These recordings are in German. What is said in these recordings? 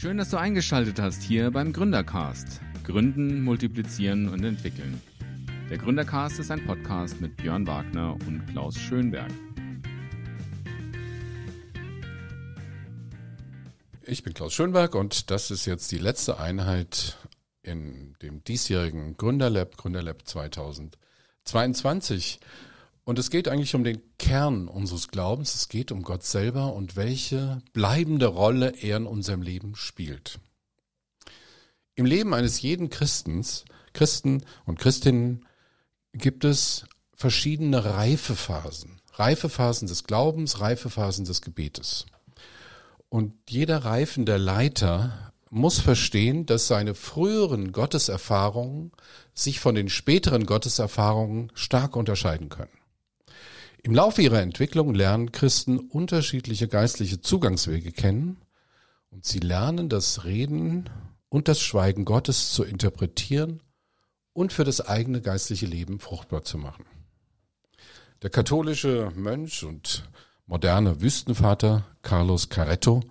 Schön, dass du eingeschaltet hast hier beim Gründercast. Gründen, multiplizieren und entwickeln. Der Gründercast ist ein Podcast mit Björn Wagner und Klaus Schönberg. Ich bin Klaus Schönberg und das ist jetzt die letzte Einheit in dem diesjährigen Gründerlab, Gründerlab 2022. Und es geht eigentlich um den Kern unseres Glaubens. Es geht um Gott selber und welche bleibende Rolle er in unserem Leben spielt. Im Leben eines jeden Christens, Christen und Christinnen gibt es verschiedene Reifephasen. Reifephasen des Glaubens, Reifephasen des Gebetes. Und jeder reifende Leiter muss verstehen, dass seine früheren Gotteserfahrungen sich von den späteren Gotteserfahrungen stark unterscheiden können. Im Laufe ihrer Entwicklung lernen Christen unterschiedliche geistliche Zugangswege kennen und sie lernen das Reden und das Schweigen Gottes zu interpretieren und für das eigene geistliche Leben fruchtbar zu machen. Der katholische Mönch und moderne Wüstenvater Carlos Caretto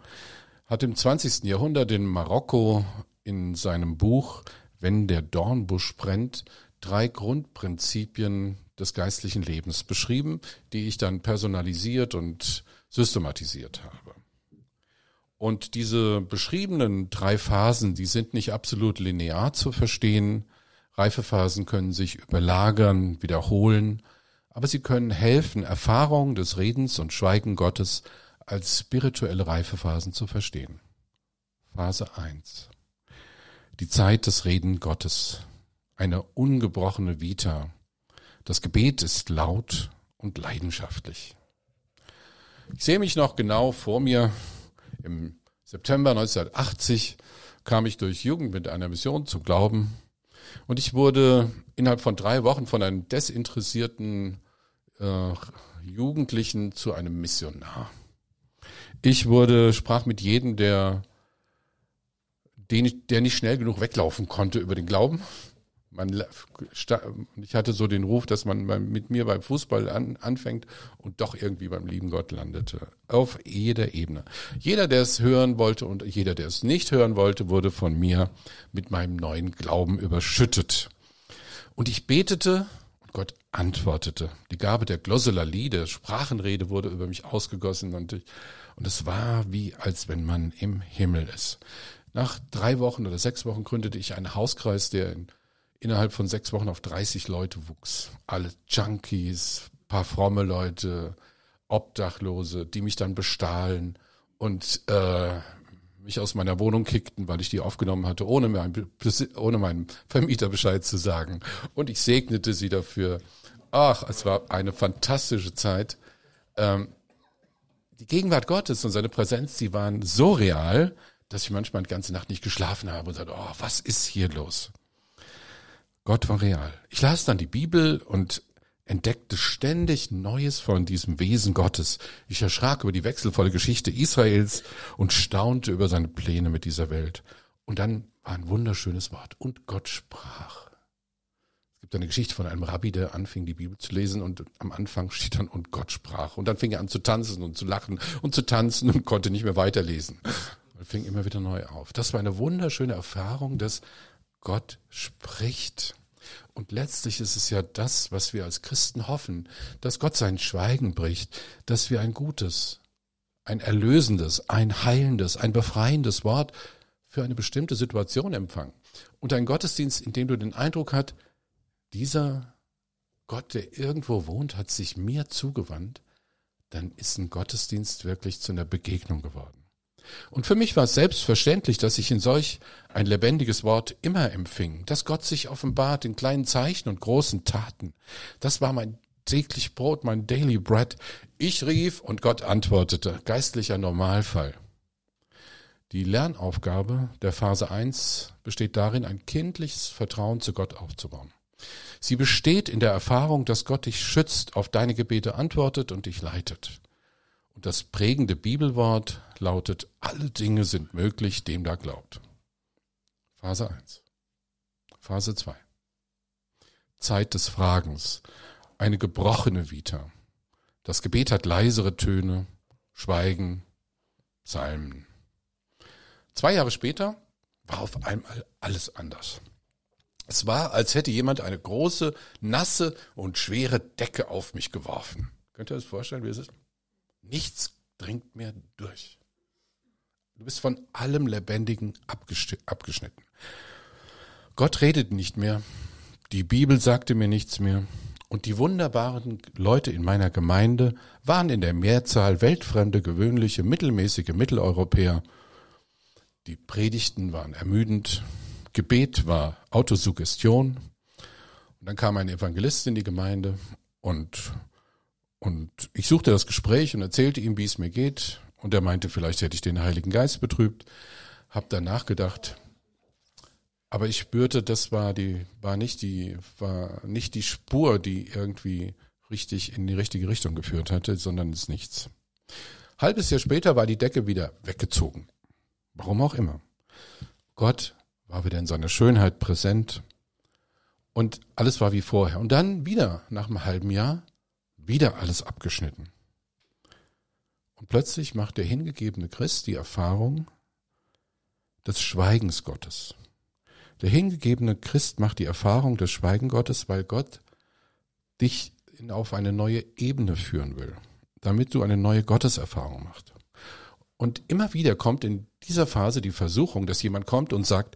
hat im 20. Jahrhundert in Marokko in seinem Buch Wenn der Dornbusch brennt drei Grundprinzipien des geistlichen Lebens beschrieben, die ich dann personalisiert und systematisiert habe. Und diese beschriebenen drei Phasen, die sind nicht absolut linear zu verstehen. Reifephasen können sich überlagern, wiederholen, aber sie können helfen, Erfahrungen des Redens und Schweigen Gottes als spirituelle Reifephasen zu verstehen. Phase 1. Die Zeit des Reden Gottes. Eine ungebrochene Vita, das Gebet ist laut und leidenschaftlich. Ich sehe mich noch genau vor mir. Im September 1980 kam ich durch Jugend mit einer Mission zu Glauben und ich wurde innerhalb von drei Wochen von einem desinteressierten äh, Jugendlichen zu einem Missionar. Ich wurde, sprach mit jedem, der, den der nicht schnell genug weglaufen konnte über den Glauben man, ich hatte so den Ruf, dass man mit mir beim Fußball an, anfängt und doch irgendwie beim lieben Gott landete. Auf jeder Ebene. Jeder, der es hören wollte und jeder, der es nicht hören wollte, wurde von mir mit meinem neuen Glauben überschüttet. Und ich betete und Gott antwortete. Die Gabe der Glossolalie, der Sprachenrede wurde über mich ausgegossen und, ich, und es war wie, als wenn man im Himmel ist. Nach drei Wochen oder sechs Wochen gründete ich einen Hauskreis, der in innerhalb von sechs Wochen auf 30 Leute wuchs. Alle Junkies, paar fromme Leute, Obdachlose, die mich dann bestahlen und äh, mich aus meiner Wohnung kickten, weil ich die aufgenommen hatte, ohne, mein, ohne meinem Vermieter Bescheid zu sagen. Und ich segnete sie dafür. Ach, es war eine fantastische Zeit. Ähm, die Gegenwart Gottes und seine Präsenz, die waren so real, dass ich manchmal die ganze Nacht nicht geschlafen habe und sagte, oh, was ist hier los? Gott war real. Ich las dann die Bibel und entdeckte ständig Neues von diesem Wesen Gottes. Ich erschrak über die wechselvolle Geschichte Israels und staunte über seine Pläne mit dieser Welt. Und dann war ein wunderschönes Wort. Und Gott sprach. Es gibt eine Geschichte von einem Rabbi, der anfing, die Bibel zu lesen und am Anfang steht dann, und Gott sprach. Und dann fing er an zu tanzen und zu lachen und zu tanzen und konnte nicht mehr weiterlesen. Und fing immer wieder neu auf. Das war eine wunderschöne Erfahrung, dass Gott spricht. Und letztlich ist es ja das, was wir als Christen hoffen, dass Gott sein Schweigen bricht, dass wir ein gutes, ein erlösendes, ein heilendes, ein befreiendes Wort für eine bestimmte Situation empfangen. Und ein Gottesdienst, in dem du den Eindruck hast, dieser Gott, der irgendwo wohnt, hat sich mir zugewandt, dann ist ein Gottesdienst wirklich zu einer Begegnung geworden. Und für mich war es selbstverständlich, dass ich in solch ein lebendiges Wort immer empfing, dass Gott sich offenbart in kleinen Zeichen und großen Taten. Das war mein täglich Brot, mein Daily Bread. Ich rief und Gott antwortete. Geistlicher Normalfall. Die Lernaufgabe der Phase 1 besteht darin, ein kindliches Vertrauen zu Gott aufzubauen. Sie besteht in der Erfahrung, dass Gott dich schützt, auf deine Gebete antwortet und dich leitet. Das prägende Bibelwort lautet, alle Dinge sind möglich, dem da glaubt. Phase 1. Phase 2. Zeit des Fragens. Eine gebrochene Vita. Das Gebet hat leisere Töne, Schweigen, Psalmen. Zwei Jahre später war auf einmal alles anders. Es war, als hätte jemand eine große, nasse und schwere Decke auf mich geworfen. Könnt ihr euch vorstellen, wie es ist? Nichts dringt mehr durch. Du bist von allem Lebendigen abgeschnitten. Gott redet nicht mehr. Die Bibel sagte mir nichts mehr. Und die wunderbaren Leute in meiner Gemeinde waren in der Mehrzahl weltfremde, gewöhnliche, mittelmäßige Mitteleuropäer. Die Predigten waren ermüdend. Gebet war Autosuggestion. Und dann kam ein Evangelist in die Gemeinde und, und ich suchte das Gespräch und erzählte ihm, wie es mir geht. Und er meinte, vielleicht hätte ich den Heiligen Geist betrübt. Hab dann nachgedacht. Aber ich spürte, das war die, war nicht die, war nicht die Spur, die irgendwie richtig in die richtige Richtung geführt hatte, sondern es nichts. Halbes Jahr später war die Decke wieder weggezogen. Warum auch immer. Gott war wieder in seiner Schönheit präsent und alles war wie vorher. Und dann wieder nach einem halben Jahr wieder alles abgeschnitten. Und plötzlich macht der hingegebene Christ die Erfahrung des Schweigens Gottes. Der hingegebene Christ macht die Erfahrung des Schweigen Gottes, weil Gott dich auf eine neue Ebene führen will, damit du eine neue Gotteserfahrung machst. Und immer wieder kommt in dieser Phase die Versuchung, dass jemand kommt und sagt,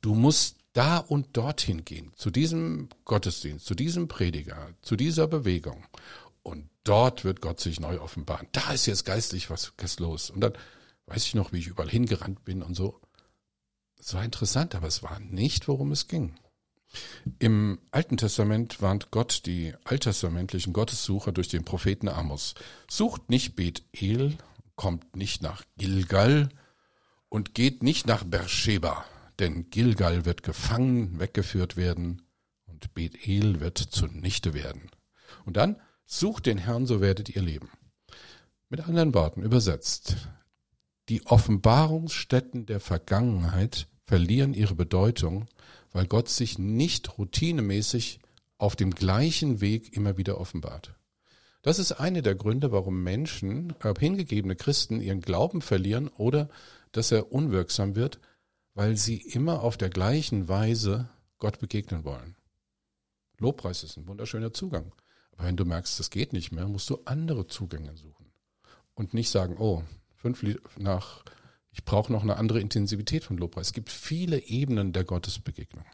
du musst da und dorthin gehen, zu diesem Gottesdienst, zu diesem Prediger, zu dieser Bewegung. Und dort wird Gott sich neu offenbaren. Da ist jetzt geistlich was, was los. Und dann weiß ich noch, wie ich überall hingerannt bin und so. Es war interessant, aber es war nicht, worum es ging. Im Alten Testament warnt Gott die alttestamentlichen Gottessucher durch den Propheten Amos. Sucht nicht Bethel, kommt nicht nach Gilgal und geht nicht nach Beersheba, denn Gilgal wird gefangen, weggeführt werden und Bethel wird zunichte werden. Und dann Sucht den Herrn, so werdet ihr leben. Mit anderen Worten übersetzt. Die Offenbarungsstätten der Vergangenheit verlieren ihre Bedeutung, weil Gott sich nicht routinemäßig auf dem gleichen Weg immer wieder offenbart. Das ist eine der Gründe, warum Menschen, äh, hingegebene Christen, ihren Glauben verlieren oder dass er unwirksam wird, weil sie immer auf der gleichen Weise Gott begegnen wollen. Lobpreis ist ein wunderschöner Zugang. Aber wenn du merkst, das geht nicht mehr, musst du andere Zugänge suchen. Und nicht sagen, oh, fünf Lied nach, ich brauche noch eine andere Intensivität von Lobpreis. Es gibt viele Ebenen der Gottesbegegnung.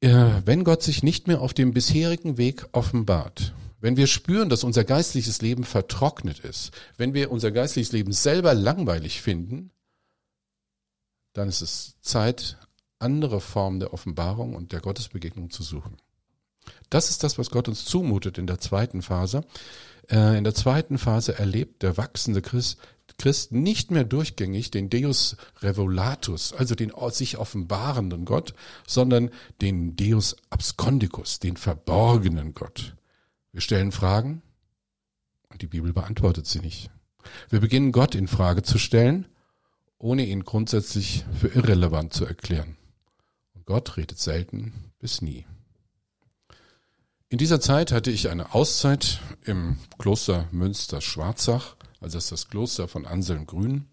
Äh, wenn Gott sich nicht mehr auf dem bisherigen Weg offenbart, wenn wir spüren, dass unser geistliches Leben vertrocknet ist, wenn wir unser geistliches Leben selber langweilig finden, dann ist es Zeit, andere Formen der Offenbarung und der Gottesbegegnung zu suchen. Das ist das, was Gott uns zumutet in der zweiten Phase. Äh, in der zweiten Phase erlebt der wachsende Christ, Christ nicht mehr durchgängig den Deus Revolatus, also den sich offenbarenden Gott, sondern den Deus Abscondicus, den verborgenen Gott. Wir stellen Fragen und die Bibel beantwortet sie nicht. Wir beginnen Gott in Frage zu stellen, ohne ihn grundsätzlich für irrelevant zu erklären. Und Gott redet selten bis nie. In dieser Zeit hatte ich eine Auszeit im Kloster Münster-Schwarzach, also das ist das Kloster von Anselm Grün.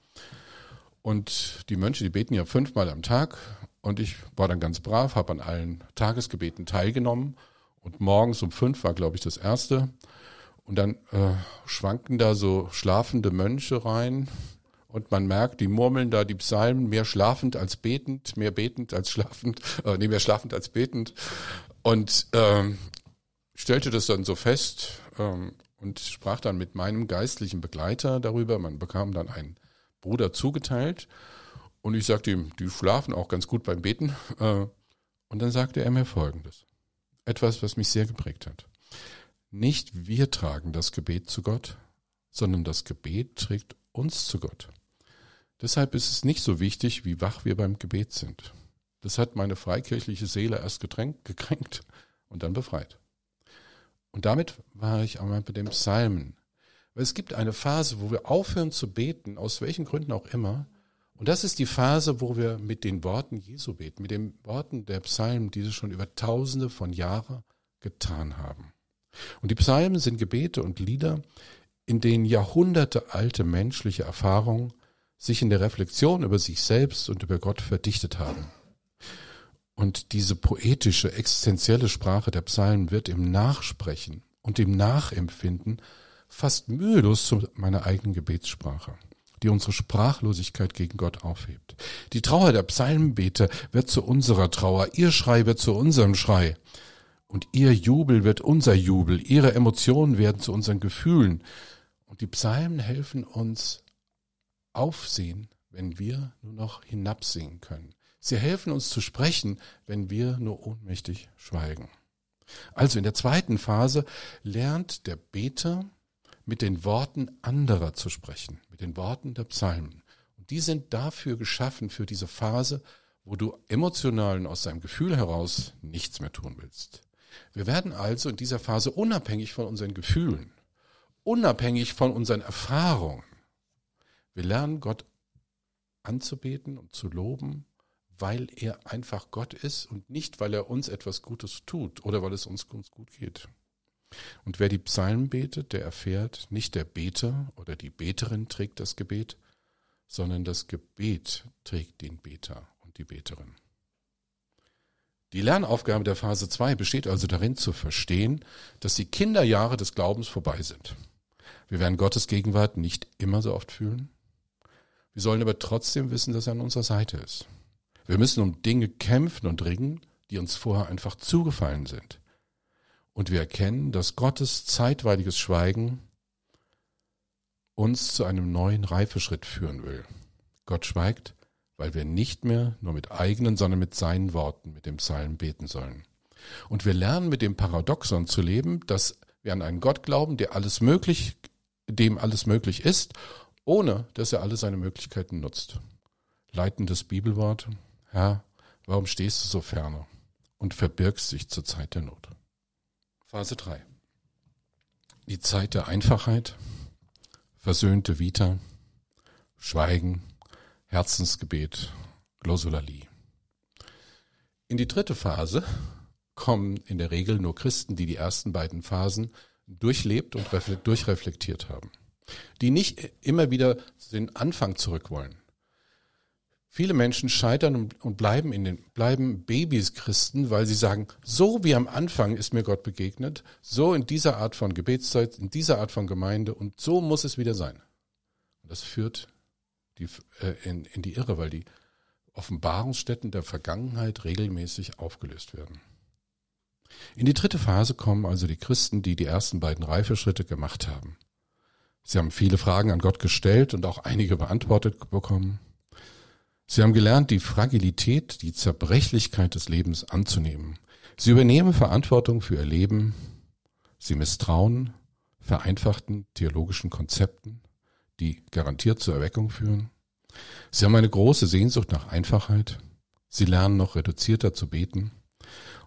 Und die Mönche, die beten ja fünfmal am Tag. Und ich war dann ganz brav, habe an allen Tagesgebeten teilgenommen. Und morgens um fünf war, glaube ich, das erste. Und dann äh, schwanken da so schlafende Mönche rein. Und man merkt, die murmeln da die Psalmen mehr schlafend als betend, mehr betend als schlafend, äh, nee, mehr schlafend als betend. Und ähm, stellte das dann so fest ähm, und sprach dann mit meinem geistlichen Begleiter darüber. Man bekam dann einen Bruder zugeteilt und ich sagte ihm, die schlafen auch ganz gut beim Beten. Äh, und dann sagte er mir Folgendes. Etwas, was mich sehr geprägt hat. Nicht wir tragen das Gebet zu Gott, sondern das Gebet trägt uns zu Gott. Deshalb ist es nicht so wichtig, wie wach wir beim Gebet sind. Das hat meine freikirchliche Seele erst getränkt, gekränkt und dann befreit. Und damit war ich auch mal bei dem Psalmen. Weil es gibt eine Phase, wo wir aufhören zu beten, aus welchen Gründen auch immer. Und das ist die Phase, wo wir mit den Worten Jesu beten, mit den Worten der Psalmen, die sie schon über tausende von Jahren getan haben. Und die Psalmen sind Gebete und Lieder, in denen jahrhundertealte menschliche Erfahrungen sich in der Reflexion über sich selbst und über Gott verdichtet haben. Und diese poetische, existenzielle Sprache der Psalmen wird im Nachsprechen und im Nachempfinden fast mühelos zu meiner eigenen Gebetssprache, die unsere Sprachlosigkeit gegen Gott aufhebt. Die Trauer der Psalmenbeter wird zu unserer Trauer, ihr Schrei wird zu unserem Schrei. Und ihr Jubel wird unser Jubel, ihre Emotionen werden zu unseren Gefühlen. Und die Psalmen helfen uns aufsehen, wenn wir nur noch hinabsingen können. Sie helfen uns zu sprechen, wenn wir nur ohnmächtig schweigen. Also in der zweiten Phase lernt der Beter mit den Worten anderer zu sprechen, mit den Worten der Psalmen. Und die sind dafür geschaffen, für diese Phase, wo du emotional und aus deinem Gefühl heraus nichts mehr tun willst. Wir werden also in dieser Phase unabhängig von unseren Gefühlen, unabhängig von unseren Erfahrungen. Wir lernen Gott anzubeten und zu loben, weil er einfach Gott ist und nicht, weil er uns etwas Gutes tut oder weil es uns, gut geht. Und wer die Psalmen betet, der erfährt, nicht der Beter oder die Beterin trägt das Gebet, sondern das Gebet trägt den Beter und die Beterin. Die Lernaufgabe der Phase 2 besteht also darin zu verstehen, dass die Kinderjahre des Glaubens vorbei sind. Wir werden Gottes Gegenwart nicht immer so oft fühlen. Wir sollen aber trotzdem wissen, dass er an unserer Seite ist. Wir müssen um Dinge kämpfen und ringen, die uns vorher einfach zugefallen sind. Und wir erkennen, dass Gottes zeitweiliges Schweigen uns zu einem neuen Reifeschritt führen will. Gott schweigt, weil wir nicht mehr nur mit eigenen, sondern mit seinen Worten mit dem Psalm beten sollen. Und wir lernen mit dem Paradoxon zu leben, dass wir an einen Gott glauben, der alles möglich, dem alles möglich ist, ohne dass er alle seine Möglichkeiten nutzt. Leitendes Bibelwort, Herr, warum stehst du so ferne und verbirgst dich zur Zeit der Not? Phase 3. Die Zeit der Einfachheit, versöhnte Vita, Schweigen, Herzensgebet, Glossolalie. In die dritte Phase kommen in der Regel nur Christen, die die ersten beiden Phasen durchlebt und durchreflektiert haben, die nicht immer wieder den Anfang zurück wollen, Viele Menschen scheitern und bleiben in den, bleiben Babys Christen, weil sie sagen, so wie am Anfang ist mir Gott begegnet, so in dieser Art von Gebetszeit, in dieser Art von Gemeinde und so muss es wieder sein. Und das führt die, äh, in, in die Irre, weil die Offenbarungsstätten der Vergangenheit regelmäßig aufgelöst werden. In die dritte Phase kommen also die Christen, die die ersten beiden Reifeschritte gemacht haben. Sie haben viele Fragen an Gott gestellt und auch einige beantwortet bekommen. Sie haben gelernt, die Fragilität, die Zerbrechlichkeit des Lebens anzunehmen. Sie übernehmen Verantwortung für ihr Leben. Sie misstrauen vereinfachten theologischen Konzepten, die garantiert zur Erweckung führen. Sie haben eine große Sehnsucht nach Einfachheit. Sie lernen noch reduzierter zu beten.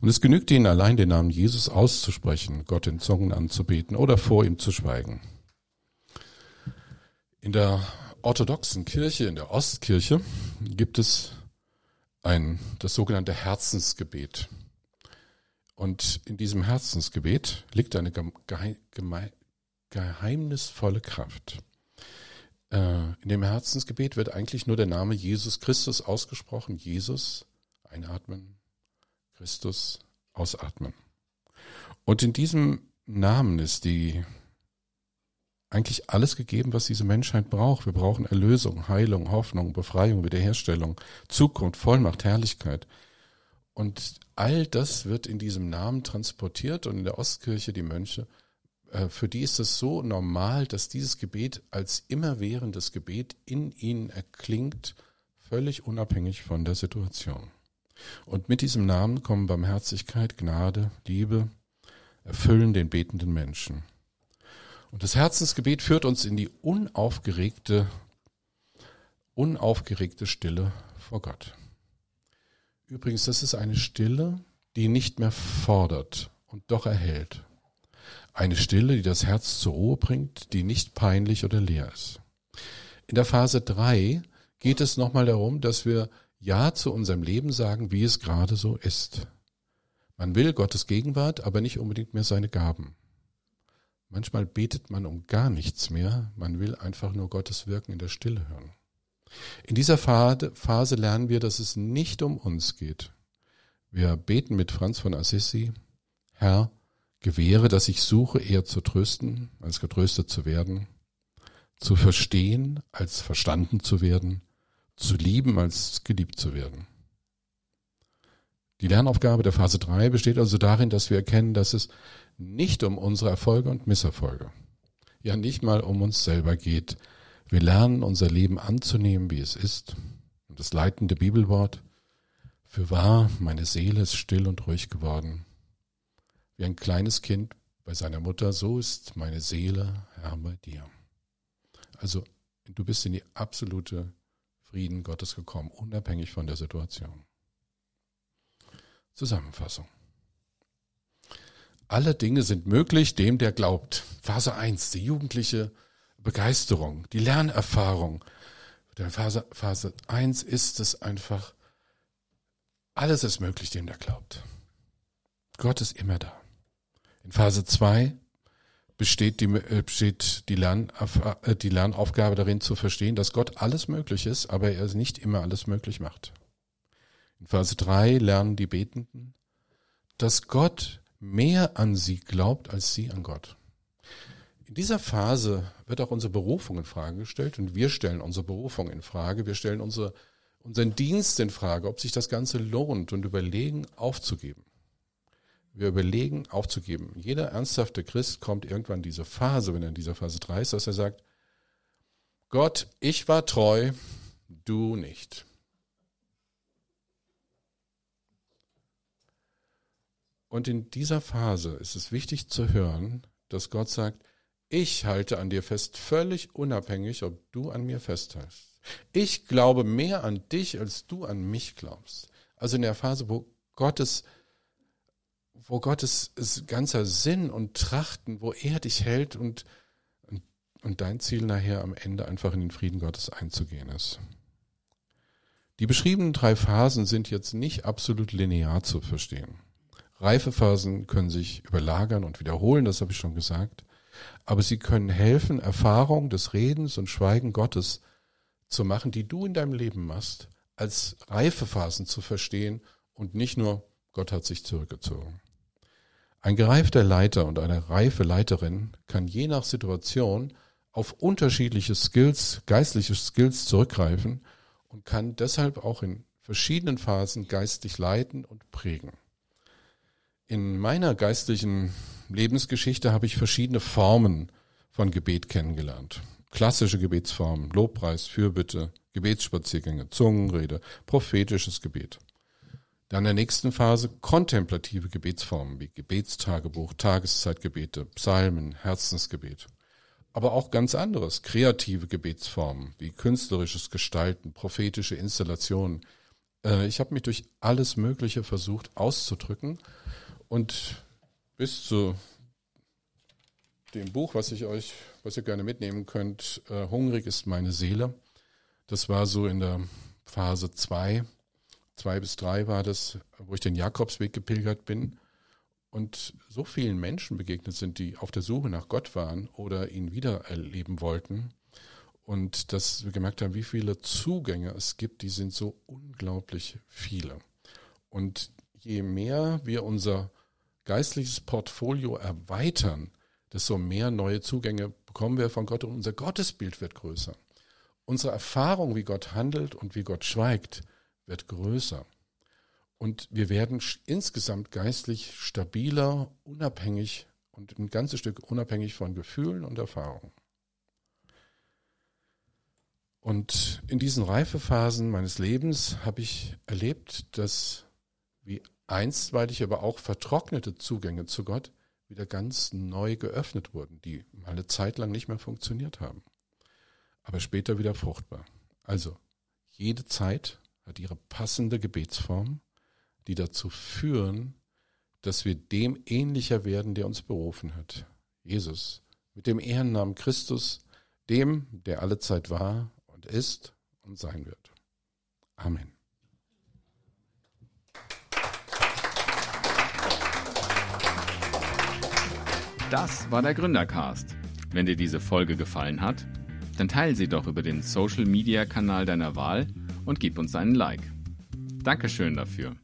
Und es genügt ihnen allein, den Namen Jesus auszusprechen, Gott in Zungen anzubeten oder vor ihm zu schweigen. In der orthodoxen Kirche, in der Ostkirche, gibt es ein, das sogenannte Herzensgebet. Und in diesem Herzensgebet liegt eine geheimnisvolle Kraft. Äh, in dem Herzensgebet wird eigentlich nur der Name Jesus Christus ausgesprochen. Jesus einatmen, Christus ausatmen. Und in diesem Namen ist die eigentlich alles gegeben, was diese Menschheit braucht. Wir brauchen Erlösung, Heilung, Hoffnung, Befreiung, Wiederherstellung, Zukunft, Vollmacht, Herrlichkeit. Und all das wird in diesem Namen transportiert und in der Ostkirche die Mönche, äh, für die ist es so normal, dass dieses Gebet als immerwährendes Gebet in ihnen erklingt, völlig unabhängig von der Situation. Und mit diesem Namen kommen Barmherzigkeit, Gnade, Liebe, erfüllen den betenden Menschen. Und das Herzensgebet führt uns in die unaufgeregte, unaufgeregte Stille vor Gott. Übrigens, das ist eine Stille, die nicht mehr fordert und doch erhält. Eine Stille, die das Herz zur Ruhe bringt, die nicht peinlich oder leer ist. In der Phase drei geht es nochmal darum, dass wir Ja zu unserem Leben sagen, wie es gerade so ist. Man will Gottes Gegenwart, aber nicht unbedingt mehr seine Gaben. Manchmal betet man um gar nichts mehr, man will einfach nur Gottes Wirken in der Stille hören. In dieser Phase lernen wir, dass es nicht um uns geht. Wir beten mit Franz von Assisi, Herr, gewähre, dass ich suche, eher zu trösten, als getröstet zu werden, zu verstehen, als verstanden zu werden, zu lieben, als geliebt zu werden. Die Lernaufgabe der Phase 3 besteht also darin, dass wir erkennen, dass es nicht um unsere Erfolge und Misserfolge, ja nicht mal um uns selber geht. Wir lernen unser Leben anzunehmen, wie es ist. Und das leitende Bibelwort, für wahr, meine Seele ist still und ruhig geworden. Wie ein kleines Kind bei seiner Mutter, so ist meine Seele, Herr, bei dir. Also du bist in die absolute Frieden Gottes gekommen, unabhängig von der Situation. Zusammenfassung. Alle Dinge sind möglich dem, der glaubt. Phase 1, die jugendliche Begeisterung, die Lernerfahrung. Der Phase, Phase 1 ist es einfach, alles ist möglich dem, der glaubt. Gott ist immer da. In Phase 2 besteht die, äh, besteht die, Lern, äh, die Lernaufgabe darin zu verstehen, dass Gott alles möglich ist, aber er nicht immer alles möglich macht. In Phase 3 lernen die Betenden, dass Gott mehr an sie glaubt als sie an Gott. In dieser Phase wird auch unsere Berufung in Frage gestellt und wir stellen unsere Berufung in Frage. Wir stellen unsere, unseren Dienst in Frage, ob sich das Ganze lohnt und überlegen, aufzugeben. Wir überlegen, aufzugeben. Jeder ernsthafte Christ kommt irgendwann in diese Phase, wenn er in dieser Phase 3 ist, dass er sagt, Gott, ich war treu, du nicht. Und in dieser Phase ist es wichtig zu hören, dass Gott sagt, ich halte an dir fest, völlig unabhängig, ob du an mir festhältst. Ich glaube mehr an dich, als du an mich glaubst. Also in der Phase, wo Gottes, wo Gottes ganzer Sinn und Trachten, wo er dich hält und, und, und dein Ziel nachher am Ende einfach in den Frieden Gottes einzugehen ist. Die beschriebenen drei Phasen sind jetzt nicht absolut linear zu verstehen. Reifephasen können sich überlagern und wiederholen, das habe ich schon gesagt. Aber sie können helfen, Erfahrung des Redens und Schweigen Gottes zu machen, die du in deinem Leben machst, als Reifephasen zu verstehen und nicht nur Gott hat sich zurückgezogen. Ein gereifter Leiter und eine reife Leiterin kann je nach Situation auf unterschiedliche Skills, geistliche Skills zurückgreifen und kann deshalb auch in verschiedenen Phasen geistlich leiten und prägen. In meiner geistlichen Lebensgeschichte habe ich verschiedene Formen von Gebet kennengelernt. Klassische Gebetsformen, Lobpreis, Fürbitte, Gebetsspaziergänge, Zungenrede, prophetisches Gebet. Dann in der nächsten Phase kontemplative Gebetsformen wie Gebetstagebuch, Tageszeitgebete, Psalmen, Herzensgebet. Aber auch ganz anderes, kreative Gebetsformen wie künstlerisches Gestalten, prophetische Installationen. Äh, ich habe mich durch alles Mögliche versucht auszudrücken und bis zu dem Buch, was ich euch, was ihr gerne mitnehmen könnt, äh, Hungrig ist meine Seele. Das war so in der Phase zwei, zwei bis drei war das, wo ich den Jakobsweg gepilgert bin und so vielen Menschen begegnet sind, die auf der Suche nach Gott waren oder ihn wieder erleben wollten. Und dass wir gemerkt haben, wie viele Zugänge es gibt, die sind so unglaublich viele. Und je mehr wir unser geistliches Portfolio erweitern, desto mehr neue Zugänge bekommen wir von Gott und unser Gottesbild wird größer. Unsere Erfahrung, wie Gott handelt und wie Gott schweigt, wird größer. Und wir werden insgesamt geistlich stabiler, unabhängig und ein ganzes Stück unabhängig von Gefühlen und Erfahrungen. Und in diesen Reifephasen meines Lebens habe ich erlebt, dass wie einstweilig aber auch vertrocknete Zugänge zu Gott wieder ganz neu geöffnet wurden, die mal eine Zeit lang nicht mehr funktioniert haben, aber später wieder fruchtbar. Also, jede Zeit hat ihre passende Gebetsform, die dazu führen, dass wir dem ähnlicher werden, der uns berufen hat. Jesus, mit dem Ehrennamen Christus, dem, der alle Zeit war und ist und sein wird. Amen. Das war der Gründercast. Wenn dir diese Folge gefallen hat, Dann teile sie doch über den Social Media Kanal deiner Wahl und gib uns einen Like. Dankeschön dafür.